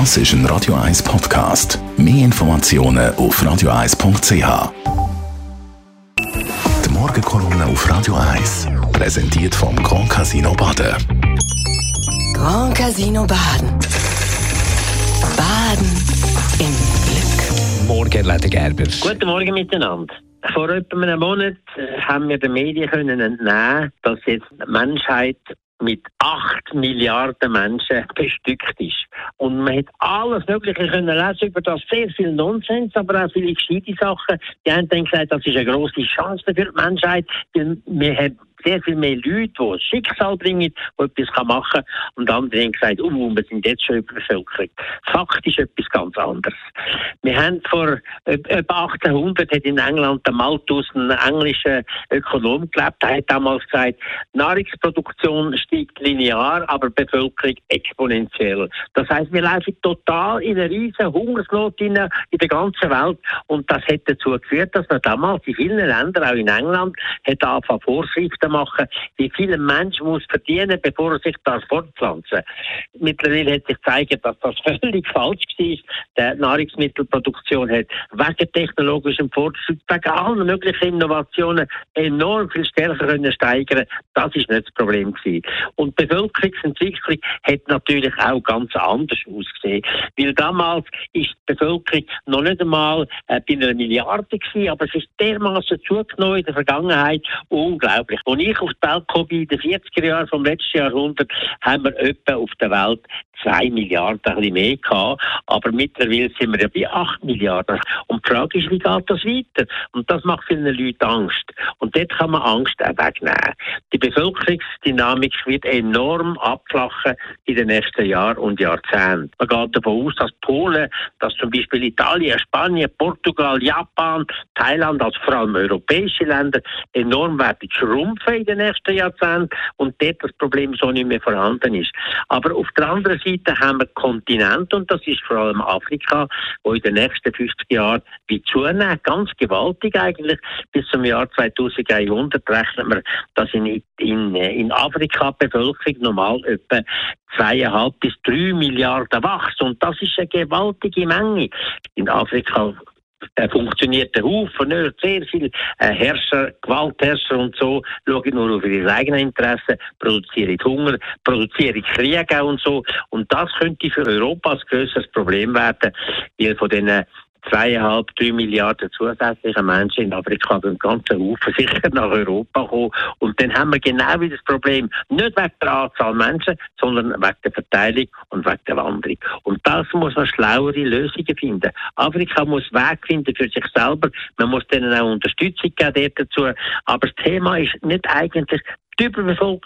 Das ist ein Radio 1 Podcast. Mehr Informationen auf radio1.ch. Die Morgenkolumne auf Radio 1 präsentiert vom Grand Casino Baden. Grand Casino Baden. Baden im Glück. Morgen, Leder Gerber. Guten Morgen miteinander. Vor etwa einem Monat äh, haben wir den Medien können entnehmen, dass jetzt die Menschheit mit 8 Milliarden Menschen bestückt ist. Und man hat alles Mögliche können lesen über das, sehr viel Nonsens, aber auch viele gescheite Sachen. Die haben dann gesagt, das ist eine grosse Chance für die Menschheit, weil wir haben sehr viel mehr Leute, die ein Schicksal bringen, die etwas machen kann. Und andere haben gesagt, oh, wir sind jetzt schon überbevölkert. Fakt ist etwas ganz anderes. Wir haben vor etwa 1800 hat in England der Malthus, ein englischer Ökonom gelebt, der hat damals gesagt, Nahrungsproduktion steigt linear, aber Bevölkerung exponentiell. Das heißt, wir laufen total in eine riesige Hungersnot in, in der ganzen Welt und das hat dazu geführt, dass man damals in vielen Ländern, auch in England, hat angefangen Vorschriften machen, wie viel ein Mensch muss verdienen, bevor er sich da fortpflanzen Mittlerweile hat sich gezeigt, dass das völlig falsch war. Die Nahrungsmittelproduktion hat wegen technologischem Fortschritt, wegen allen möglichen Innovationen enorm viel stärker können steigern. Das ist nicht das Problem gewesen. Und die Bevölkerungsentwicklung hat natürlich auch ganz anders ausgesehen. Weil damals ist die Bevölkerung noch nicht einmal äh, bei einer Milliarde gewesen, aber es ist dermaßen zugenommen in der Vergangenheit. Unglaublich. Als ich auf die Welt kam, in den 40er Jahren vom letzten Jahrhundert, haben wir etwa auf der Welt 2 Milliarden, ein bisschen mehr gehabt. Aber mittlerweile sind wir ja bei 8 Milliarden. Und die Frage ist, wie geht das weiter? Und das macht vielen Leuten Angst. Und dort kann man Angst auch wegnehmen. Die Bevölkerungsdynamik wird enorm abflachen in den nächsten Jahren und Jahrzehnten. Man geht davon aus, dass Polen, dass zum Beispiel Italien, Spanien, Portugal, Japan, Thailand, also vor allem europäische Länder, enorm werden schrumpfen in den nächsten Jahrzehnten und dort das Problem so nicht mehr vorhanden ist. Aber auf der anderen Seite haben wir Kontinente und das ist vor allem Afrika, wo in den nächsten 50 Jahren wird zunehmen, ganz gewaltig eigentlich. Bis zum Jahr 2100 rechnet man, dass in, in, in Afrika die Bevölkerung normal etwa zweieinhalb bis drei Milliarden wächst und das ist eine gewaltige Menge. In Afrika äh, funktioniert der Haufen nicht. Sehr viele äh, Herrscher, Gewaltherrscher und so schauen nur auf ihre eigenen Interessen, produzieren Hunger, produzieren Krieg auch und so. Und das könnte für Europa ein grösseres Problem werden, weil von den zweieinhalb, drei Milliarden zusätzliche Menschen in Afrika den ganzen Haufen sicher nach Europa kommen. Und dann haben wir genau wie das Problem, nicht wegen der Anzahl Menschen, sondern wegen der Verteilung und wegen der Wanderung. Und das muss man schlauere Lösungen finden. Afrika muss Weg finden für sich selber. Man muss denen auch Unterstützung geben dazu. Aber das Thema ist nicht eigentlich die Überbevölkerung,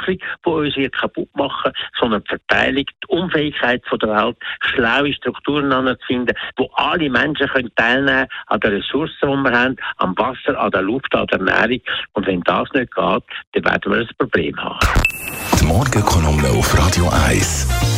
die uns hier kaputt machen, sondern die Verteilung, die Unfähigkeit der Welt, schlaue Strukturen anzufinden, wo alle Menschen können teilnehmen an den Ressourcen, die wir haben, am Wasser, an der Luft, an der Ernährung. Und wenn das nicht geht, dann werden wir ein Problem haben. Die Morgenkolumne auf Radio 1.